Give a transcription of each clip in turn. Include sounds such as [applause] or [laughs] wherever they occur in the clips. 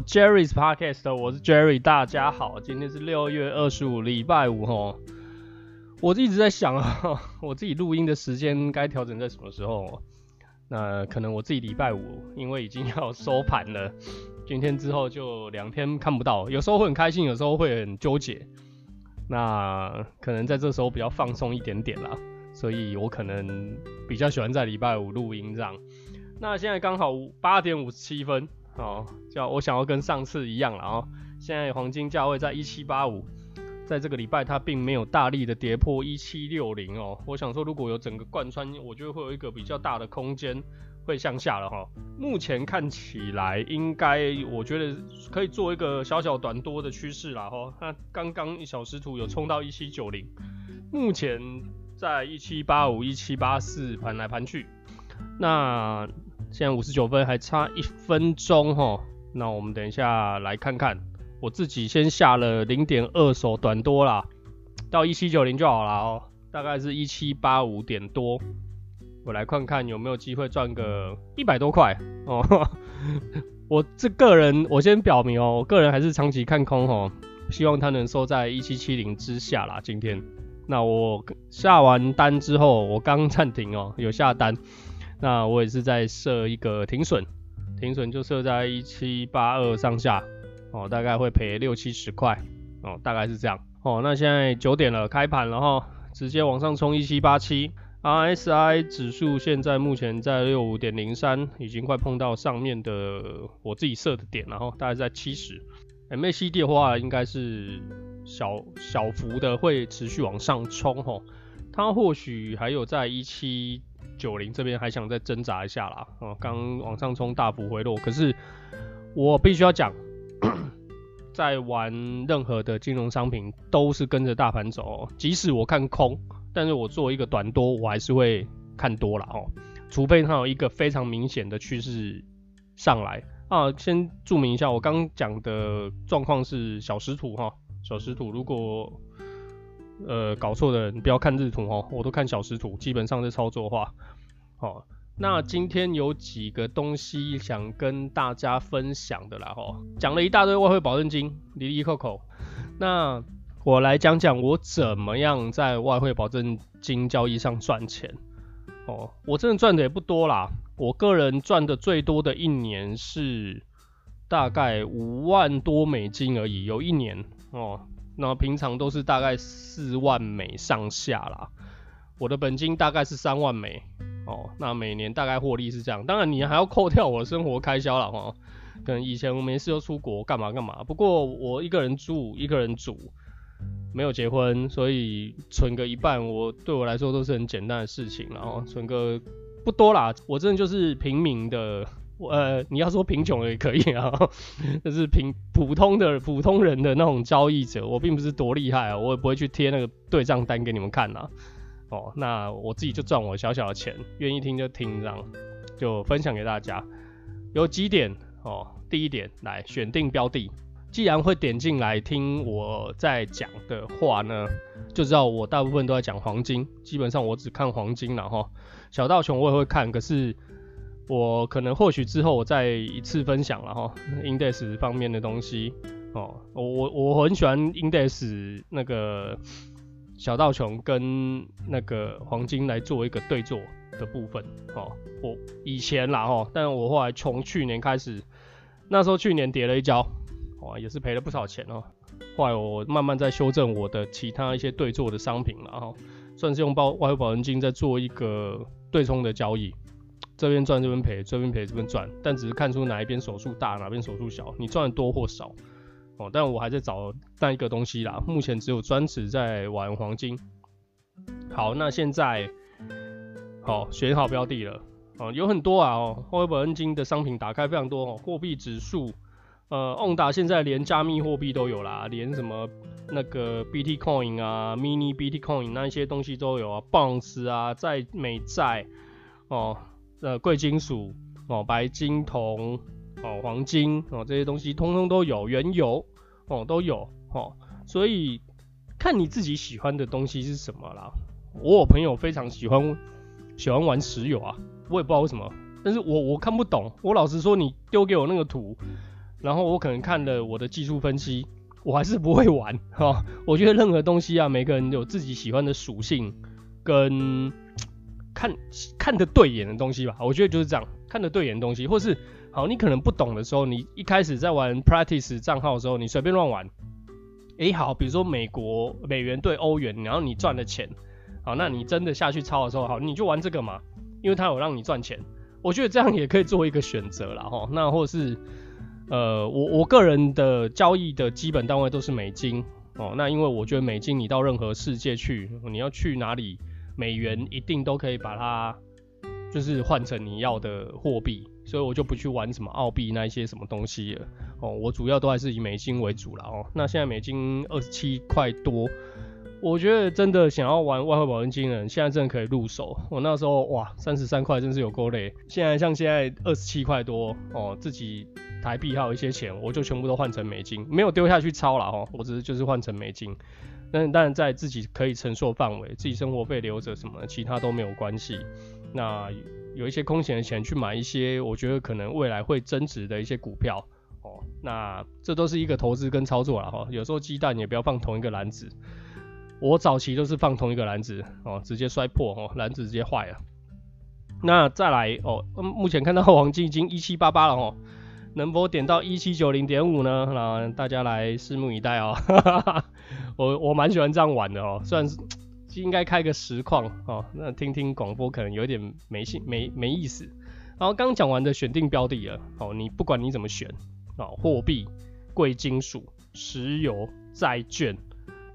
Jerry's Podcast，我是 Jerry，大家好，今天是六月二十五，礼拜五哈。我一直在想啊，我自己录音的时间该调整在什么时候？那可能我自己礼拜五，因为已经要收盘了，今天之后就两天看不到，有时候会很开心，有时候会很纠结。那可能在这时候比较放松一点点啦，所以我可能比较喜欢在礼拜五录音这样。那现在刚好八点五十七分。哦，叫我想要跟上次一样了哦。现在黄金价位在一七八五，在这个礼拜它并没有大力的跌破一七六零哦。我想说，如果有整个贯穿，我觉得会有一个比较大的空间会向下了哈。目前看起来应该，我觉得可以做一个小小短多的趋势了哈。那刚刚一小时图有冲到一七九零，目前在一七八五、一七八四盘来盘去，那。现在五十九分，还差一分钟哈。那我们等一下来看看，我自己先下了零点二手短多啦，到一七九零就好了哦，大概是一七八五点多。我来看看有没有机会赚个一百多块哦。[laughs] 我这个人，我先表明哦，我个人还是长期看空哦，希望它能收在一七七零之下啦。今天，那我下完单之后，我刚暂停哦，有下单。那我也是在设一个停损，停损就设在一七八二上下，哦，大概会赔六七十块，哦，大概是这样，哦，那现在九点了，开盘了哈，直接往上冲一七八七，RSI 指数现在目前在六五点零三，已经快碰到上面的我自己设的点，然后大概在七十，MACD 的话应该是小小幅的会持续往上冲，哈，它或许还有在一七。九零这边还想再挣扎一下啦，哦，刚往上冲大幅回落，可是我必须要讲，[coughs] 在玩任何的金融商品都是跟着大盘走喔，即使我看空，但是我做一个短多，我还是会看多了哦，除非它有一个非常明显的趋势上来啊。先注明一下，我刚讲的状况是小时图哈，小时图如果。呃，搞错的，你不要看日图哦，我都看小时图，基本上是操作的话，好，那今天有几个东西想跟大家分享的啦，哦，讲了一大堆外汇保证金，哩哩扣扣，那我来讲讲我怎么样在外汇保证金交易上赚钱，哦，我真的赚的也不多啦，我个人赚的最多的一年是大概五万多美金而已，有一年哦。那平常都是大概四万美上下啦，我的本金大概是三万美哦。那每年大概获利是这样，当然你还要扣掉我的生活开销了哈。可能以前我没事就出国干嘛干嘛，不过我一个人住，一个人煮，没有结婚，所以存个一半，我对我来说都是很简单的事情。然后存个不多啦，我真的就是平民的。呃，你要说贫穷也可以啊，[laughs] 就是平普通的普通人的那种交易者，我并不是多厉害啊，我也不会去贴那个对账单给你们看呐。哦，那我自己就赚我小小的钱，愿意听就听，这样就分享给大家。有几点哦，第一点，来选定标的，既然会点进来听我在讲的话呢，就知道我大部分都在讲黄金，基本上我只看黄金了哈，小道熊我也会看，可是。我可能或许之后我再一次分享了哈，index 方面的东西哦，我我我很喜欢 index 那个小道琼跟那个黄金来做一个对做的部分哦，我以前啦哈，但我后来从去年开始，那时候去年跌了一跤，哇也是赔了不少钱哦，后来我慢慢在修正我的其他一些对做的商品了哈，算是用包外汇保证金在做一个对冲的交易。这边赚这边赔，这边赔这边赚，但只是看出哪一边手数大，哪边手数小，你赚的多或少哦。但我还在找那一个东西啦，目前只有专职在玩黄金。好，那现在好、选好标的了哦，有很多啊哦，外汇保证金的商品打开非常多哦，货币指数，呃，ONDA 现在连加密货币都有啦，连什么那个 BT Coin 啊，Mini BT Coin 那一些东西都有啊，Bonds 啊，在美债哦。呃，贵金属哦，白金、铜哦，黄金哦，这些东西通通都有，原油哦都有哦，所以看你自己喜欢的东西是什么啦。我有朋友非常喜欢喜欢玩石油啊，我也不知道为什么，但是我我看不懂。我老实说，你丢给我那个图，然后我可能看了我的技术分析，我还是不会玩哈。我觉得任何东西啊，每个人有自己喜欢的属性跟看看得对眼的东西吧。我觉得就是这样，看得对眼的东西，或是好，你可能不懂的时候，你一开始在玩 practice 账号的时候，你随便乱玩。诶，好，比如说美国美元对欧元，然后你赚了钱，好，那你真的下去抄的时候，好，你就玩这个嘛，因为它有让你赚钱。我觉得这样也可以做一个选择啦齁。那或是，呃，我我个人的交易的基本单位都是美金哦。那因为我觉得美金你到任何世界去，你要去哪里，美元一定都可以把它就是换成你要的货币，所以我就不去玩什么澳币那一些什么东西了哦。我主要都还是以美金为主了哦。那现在美金二十七块多。我觉得真的想要玩外汇保证金的人，现在真的可以入手。我那时候哇，三十三块真是有够累。现在像现在二十七块多哦，自己台币还有一些钱，我就全部都换成美金，没有丢下去抄了哦。我只是就是换成美金，但但在自己可以承受范围，自己生活费留着什么，其他都没有关系。那有一些空闲的钱去买一些我觉得可能未来会增值的一些股票哦。那这都是一个投资跟操作了哈。有时候鸡蛋也不要放同一个篮子。我早期都是放同一个篮子哦，直接摔破哦，篮子直接坏了。那再来哦，目前看到黄金已经一七八八了哦，能否点到一七九零点五呢？那大家来拭目以待哦。[laughs] 我我蛮喜欢这样玩的哦，虽然是应该开个实况哦，那听听广播可能有点没兴没没意思。然后刚讲完的选定标的了哦，你不管你怎么选啊，货币、贵金属、石油、债券。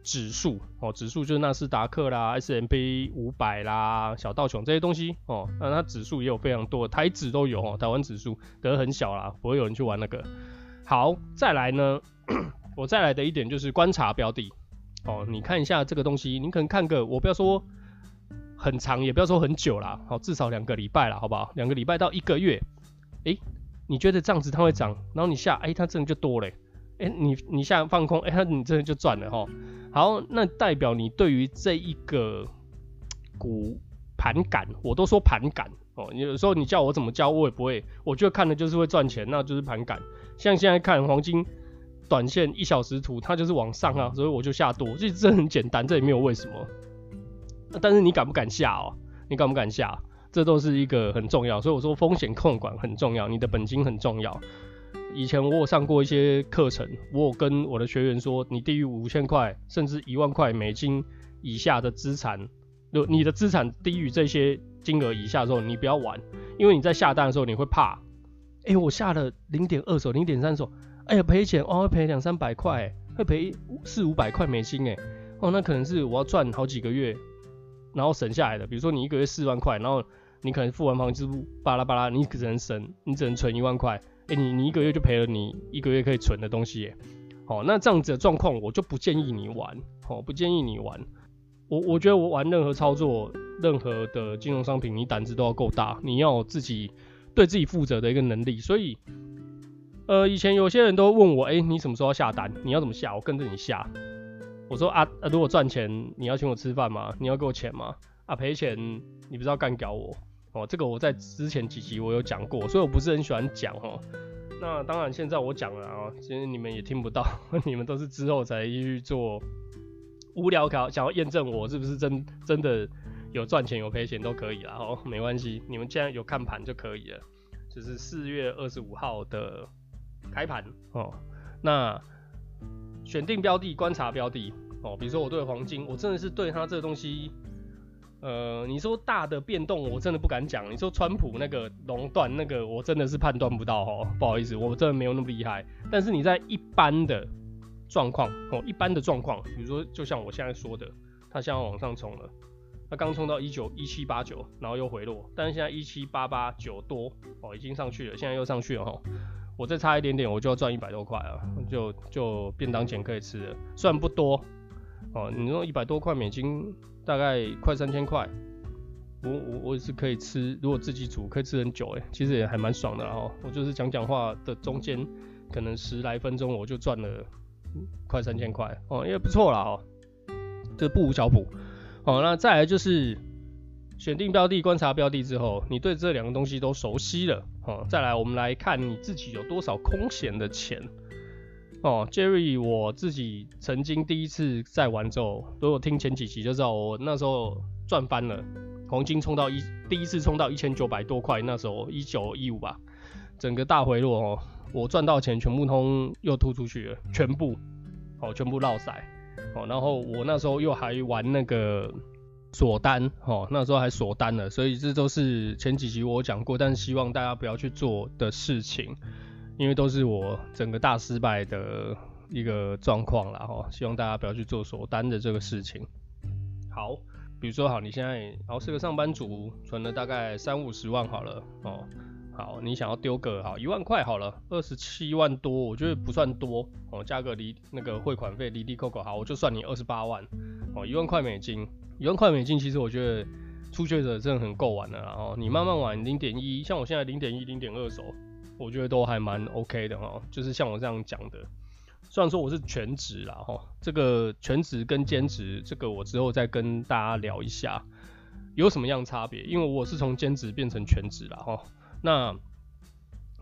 指数哦，指数就是纳斯达克啦、S M P 五百啦、小道琼这些东西哦。那它指数也有非常多，台指都有哦。台湾指数得很小啦，不会有人去玩那个。好，再来呢，我再来的一点就是观察标的哦。你看一下这个东西，你可能看个，我不要说很长，也不要说很久啦，好，至少两个礼拜啦，好不好？两个礼拜到一个月，诶，你觉得这样子它会涨，然后你下，诶，它真的就多嘞。你你下放空，诶，它你真的就赚了哈。好，那代表你对于这一个股盘感，我都说盘感哦。有时候你叫我怎么教，我也不会。我觉得看的就是会赚钱，那就是盘感。像现在看黄金短线一小时图，它就是往上啊，所以我就下多。其实这很简单，这也没有为什么。但是你敢不敢下哦？你敢不敢下？这都是一个很重要。所以我说风险控管很重要，你的本金很重要。以前我有上过一些课程，我有跟我的学员说，你低于五千块甚至一万块美金以下的资产，就你的资产低于这些金额以下的时候，你不要玩，因为你在下单的时候你会怕，哎、我下了零点二手、零点三手，哎呀赔钱哦，会赔两三百块，会赔四五百块美金哎，哦，那可能是我要赚好几个月，然后省下来的，比如说你一个月四万块，然后你可能付完房租巴拉巴拉，你只能省，你只能存一万块。哎、你你一个月就赔了你一个月可以存的东西耶。好，那这样子的状况，我就不建议你玩。好，不建议你玩。我我觉得我玩任何操作，任何的金融商品，你胆子都要够大，你要自己对自己负责的一个能力。所以，呃，以前有些人都问我，哎、你什么时候要下单？你要怎么下？我跟着你下。我说啊，如果赚钱，你要请我吃饭吗？你要给我钱吗？啊，赔钱，你不是要干掉我？哦，这个我在之前几集我有讲过，所以我不是很喜欢讲哦。那当然现在我讲了啊，其实你们也听不到，[laughs] 你们都是之后才去做无聊考，想要验证我是不是真真的有赚钱有赔钱都可以啦哦，没关系，你们既然有看盘就可以了。就是四月二十五号的开盘哦，那选定标的，观察标的哦，比如说我对黄金，我真的是对它这个东西。呃，你说大的变动，我真的不敢讲。你说川普那个熔断那个，我真的是判断不到哦，不好意思，我真的没有那么厉害。但是你在一般的状况哦，一般的状况，比如说就像我现在说的，它现在往上冲了，它刚冲到一九一七八九，然后又回落，但是现在一七八八九多哦，已经上去了，现在又上去了哈。我再差一点点，我就要赚一百多块了，就就便当钱可以吃了，虽然不多哦，你说一百多块美金。大概快三千块，我我我也是可以吃，如果自己煮可以吃很久哎，其实也还蛮爽的哈。我就是讲讲话的中间，可能十来分钟我就赚了快三千块哦，也不错啦哦，这不无小补哦。那再来就是选定标的、观察标的之后，你对这两个东西都熟悉了，哦，再来我们来看你自己有多少空闲的钱。哦，Jerry，我自己曾经第一次在玩之后，如果听前几集就知道，我那时候赚翻了，黄金冲到一，第一次冲到一千九百多块，那时候一九一五吧，整个大回落哦，我赚到钱全部通又吐出去了，全部，哦，全部落塞，哦，然后我那时候又还玩那个。锁单，哦，那时候还锁单了，所以这都是前几集我讲过，但是希望大家不要去做的事情，因为都是我整个大失败的一个状况啦，哈，希望大家不要去做锁单的这个事情。好，比如说好，你现在然后是个上班族，存了大概三五十万好了，哦，好，你想要丢个好一万块好了，二十七万多，我觉得不算多，哦，加个离那个汇款费离离扣扣，好，我就算你二十八万，哦，一万块美金。一万块美金，其实我觉得初学者真的很够玩的，然后你慢慢玩零点一，像我现在零点一、零点二手，我觉得都还蛮 OK 的哦。就是像我这样讲的，虽然说我是全职啦哈，这个全职跟兼职，这个我之后再跟大家聊一下有什么样差别，因为我是从兼职变成全职啦哈。那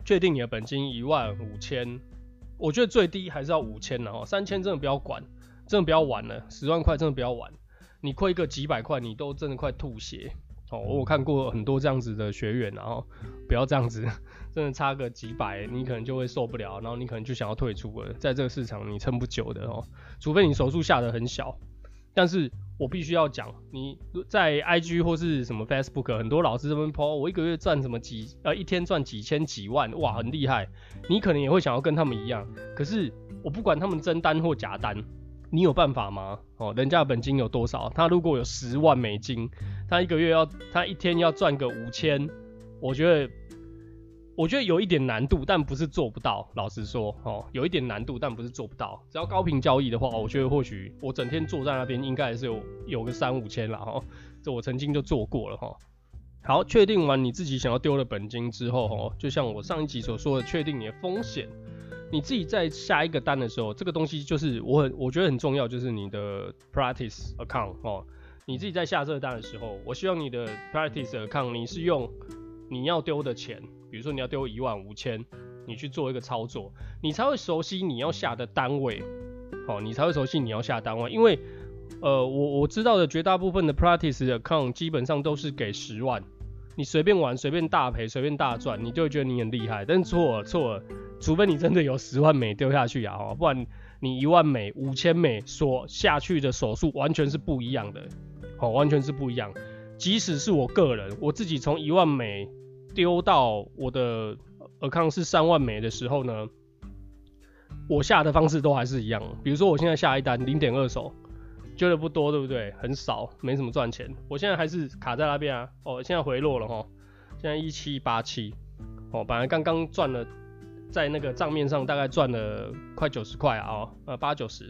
确定你的本金一万五千，我觉得最低还是要五千然后三千真的不要管，真的不要玩了，十万块真的不要玩。你亏个几百块，你都真的快吐血哦！我看过很多这样子的学员，然后不要这样子，真的差个几百，你可能就会受不了，然后你可能就想要退出了。在这个市场，你撑不久的哦，除非你手速下得很小。但是我必须要讲，你在 IG 或是什么 Facebook，很多老师这边 po，我一个月赚什么几呃一天赚几千几万，哇，很厉害。你可能也会想要跟他们一样，可是我不管他们真单或假单。你有办法吗？哦，人家的本金有多少？他如果有十万美金，他一个月要，他一天要赚个五千，我觉得，我觉得有一点难度，但不是做不到。老实说，哦，有一点难度，但不是做不到。只要高频交易的话，我觉得或许我整天坐在那边，应该也是有有个三五千了哈。这我曾经就做过了哈。好，确定完你自己想要丢的本金之后，哦，就像我上一集所说的，确定你的风险。你自己在下一个单的时候，这个东西就是我很我觉得很重要，就是你的 practice account 哦。你自己在下这个单的时候，我希望你的 practice account 你是用你要丢的钱，比如说你要丢一万五千，你去做一个操作，你才会熟悉你要下的单位，哦，你才会熟悉你要下单位，因为呃我我知道的绝大部分的 practice account 基本上都是给十万。你随便玩，随便大赔，随便大赚，你就会觉得你很厉害。但是错了，错了，除非你真的有十万美丢下去啊，不然你一万美、五千美所下去的手速完全是不一样的，好，完全是不一样。即使是我个人，我自己从一万美丢到我的 account 是三万美的时候呢，我下的方式都还是一样。比如说我现在下一单零点二手。丢的不多，对不对？很少，没什么赚钱。我现在还是卡在那边啊。哦，现在回落了哈，现在一七八七。哦，本来刚刚赚了，在那个账面上大概赚了快九十块啊，呃八九十，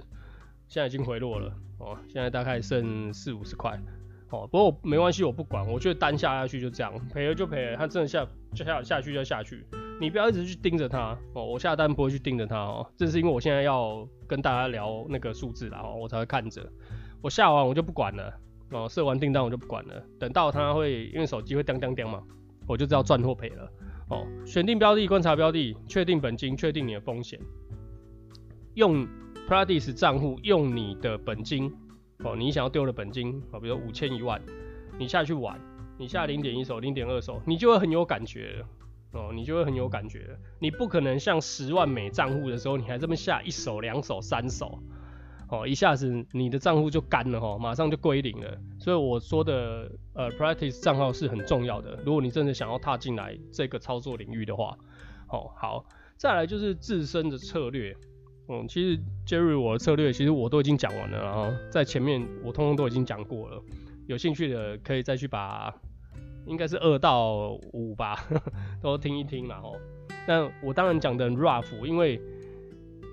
现在已经回落了。哦，现在大概剩四五十块。哦，不过没关系，我不管。我觉得单下下去就这样，赔了就赔了。它真的下就下下去就下去，你不要一直去盯着它。哦，我下单不会去盯着它哦，这是因为我现在要跟大家聊那个数字啦，哦，我才会看着。我下完我就不管了，哦，设完订单我就不管了，等到它会因为手机会叮叮叮嘛，我就知道赚或赔了。哦，选定标的，观察标的，确定本金，确定你的风险，用 Pradis 账户，用你的本金，哦，你想要丢的本金，哦，比如五千一万，你下去玩，你下零点一手、零点二手，你就会很有感觉，哦，你就会很有感觉，你不可能像十万美账户的时候，你还这么下一手、两手、三手。哦，一下子你的账户就干了哈，马上就归零了。所以我说的呃，practice 账号是很重要的。如果你真的想要踏进来这个操作领域的话，哦，好，再来就是自身的策略。嗯，其实 Jerry 我的策略其实我都已经讲完了，然后在前面我通通都已经讲过了。有兴趣的可以再去把，应该是二到五吧，[laughs] 都听一听然后。那我当然讲的 rough，因为。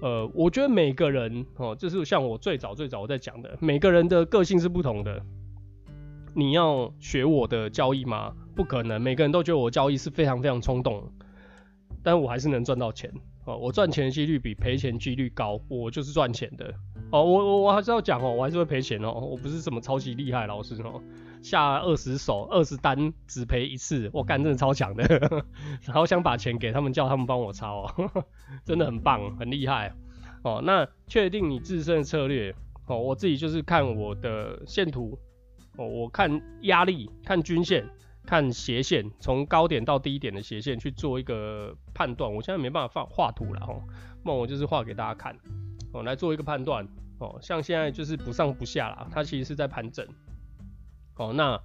呃，我觉得每个人哦，就是像我最早最早我在讲的，每个人的个性是不同的。你要学我的交易吗？不可能，每个人都觉得我交易是非常非常冲动，但我还是能赚到钱哦。我赚钱的几率比赔钱几率高，我就是赚钱的哦。我我我还是要讲哦，我还是会赔钱哦，我不是什么超级厉害老师哦。下二十手二十单只赔一次，我干真的超强的，[laughs] 然后想把钱给他们，叫他们帮我抄哦，[laughs] 真的很棒，很厉害哦。那确定你自身的策略哦，我自己就是看我的线图哦，我看压力，看均线，看斜线，从高点到低点的斜线去做一个判断。我现在没办法画画图了哦，那我就是画给大家看哦，来做一个判断。哦，像现在就是不上不下啦，它其实是在盘整。哦，那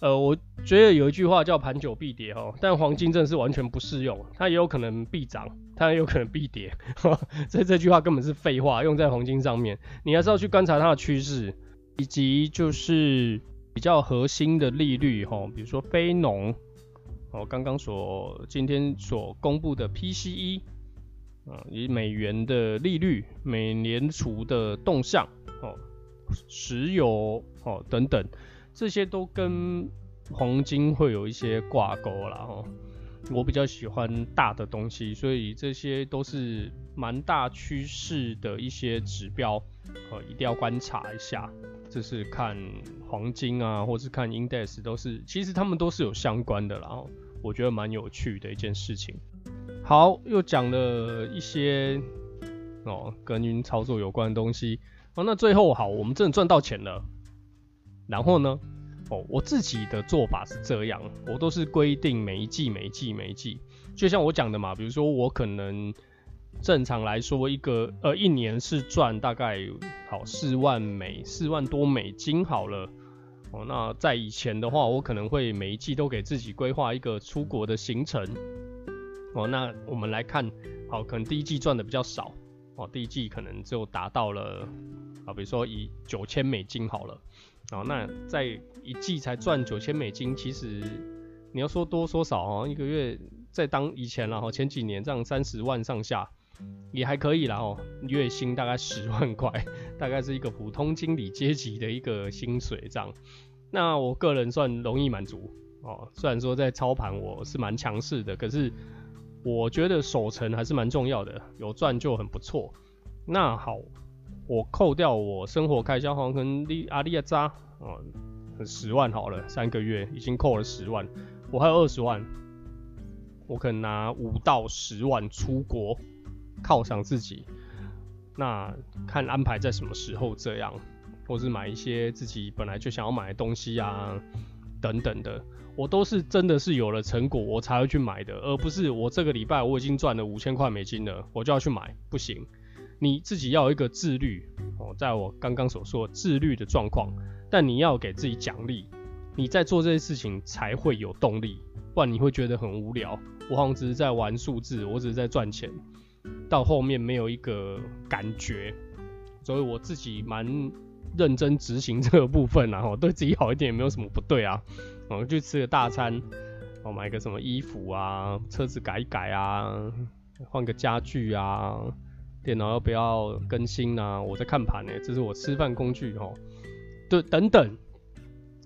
呃，我觉得有一句话叫盘久必跌哦，但黄金真是完全不适用，它也有可能必涨，它也有可能必跌，所以这句话根本是废话，用在黄金上面，你还是要去观察它的趋势，以及就是比较核心的利率哈，比如说非农，哦，刚刚所今天所公布的 PCE。啊，以美元的利率、美联储的动向、哦，石油哦等等，这些都跟黄金会有一些挂钩啦。哦。我比较喜欢大的东西，所以这些都是蛮大趋势的一些指标，哦，一定要观察一下。这是看黄金啊，或是看 index 都是，其实他们都是有相关的啦。哦，我觉得蛮有趣的一件事情。好，又讲了一些哦跟云操作有关的东西哦。那最后好，我们真的赚到钱了。然后呢，哦，我自己的做法是这样，我都是规定每一季、每一季、每一季，就像我讲的嘛，比如说我可能正常来说一个呃一年是赚大概好四万美四万多美金好了。哦，那在以前的话，我可能会每一季都给自己规划一个出国的行程。哦，那我们来看，好，可能第一季赚的比较少，哦，第一季可能就达到了，啊，比如说以九千美金好了，哦，那在一季才赚九千美金，其实你要说多说少哦，一个月在当以前然后前几年这样三十万上下也还可以啦哦，月薪大概十万块，[laughs] 大概是一个普通经理阶级的一个薪水这样，那我个人算容易满足哦，虽然说在操盘我是蛮强势的，可是。我觉得守成还是蛮重要的，有赚就很不错。那好，我扣掉我生活开销，好像跟阿利亚扎啊，十万好了，三个月已经扣了十万，我还有二十万，我可能拿五到十万出国犒赏自己。那看安排在什么时候这样，或是买一些自己本来就想要买的东西啊，等等的。我都是真的是有了成果，我才会去买的，而不是我这个礼拜我已经赚了五千块美金了，我就要去买，不行。你自己要有一个自律哦，在我刚刚所说自律的状况，但你要给自己奖励，你在做这些事情才会有动力，不然你会觉得很无聊。我好像只是在玩数字，我只是在赚钱，到后面没有一个感觉，所以我自己蛮认真执行这个部分，然后对自己好一点也没有什么不对啊。我去吃个大餐，我买个什么衣服啊，车子改一改啊，换个家具啊，电脑要不要更新啊？我在看盘呢，这是我吃饭工具哦。对，等等，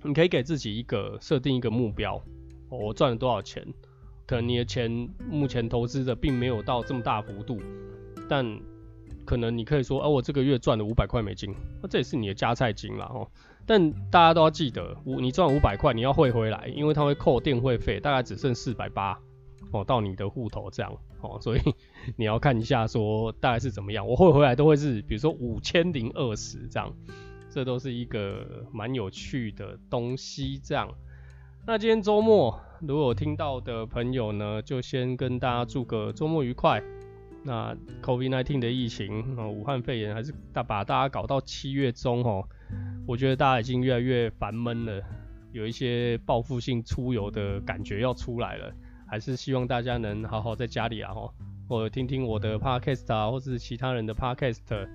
你可以给自己一个设定一个目标，我赚了多少钱？可能你的钱目前投资的并没有到这么大幅度，但可能你可以说，哦，我这个月赚了五百块美金，那这也是你的加菜金了哦。但大家都要记得，五你赚五百块，你要汇回来，因为它会扣电汇费，大概只剩四百八哦，到你的户头这样哦，所以 [laughs] 你要看一下说大概是怎么样。我汇回来都会是，比如说五千零二十这样，这都是一个蛮有趣的东西这样。那今天周末，如果有听到的朋友呢，就先跟大家祝个周末愉快。那 COVID-19 的疫情，啊，武汉肺炎还是大把大家搞到七月中哦。我觉得大家已经越来越烦闷了，有一些报复性出游的感觉要出来了，还是希望大家能好好在家里啊，吼，或者听听我的 podcast 啊，或是其他人的 podcast，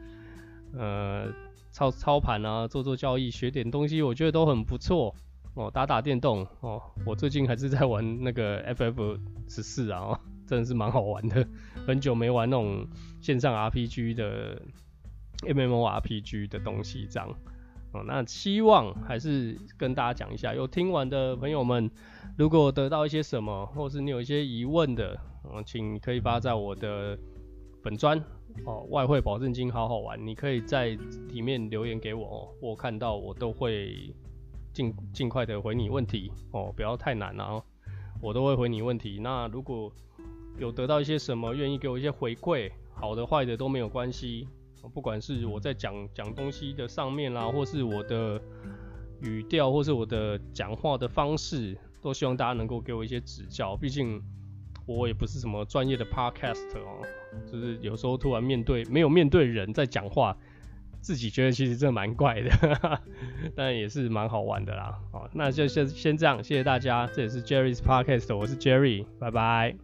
呃，操操盘啊，做做交易，学点东西，我觉得都很不错哦，打打电动哦，我最近还是在玩那个 FF 十四啊，真的是蛮好玩的，很久没玩那种线上 RPG 的 MMORPG 的东西这样。哦那希望还是跟大家讲一下，有听完的朋友们，如果得到一些什么，或是你有一些疑问的，嗯，请可以发在我的本专哦，外汇保证金好好玩，你可以在里面留言给我哦，我看到我都会尽尽快的回你问题哦，不要太难了哦，我都会回你问题。那如果有得到一些什么，愿意给我一些回馈，好的坏的都没有关系，不管是我在讲讲东西的上面啦，或是我的语调，或是我的讲话的方式，都希望大家能够给我一些指教，毕竟。我也不是什么专业的 podcast 哦，就是有时候突然面对没有面对人在讲话，自己觉得其实这蛮怪的，[laughs] 但也是蛮好玩的啦。好，那就先先这样，谢谢大家。这也是 Jerry's Podcast，我是 Jerry，拜拜。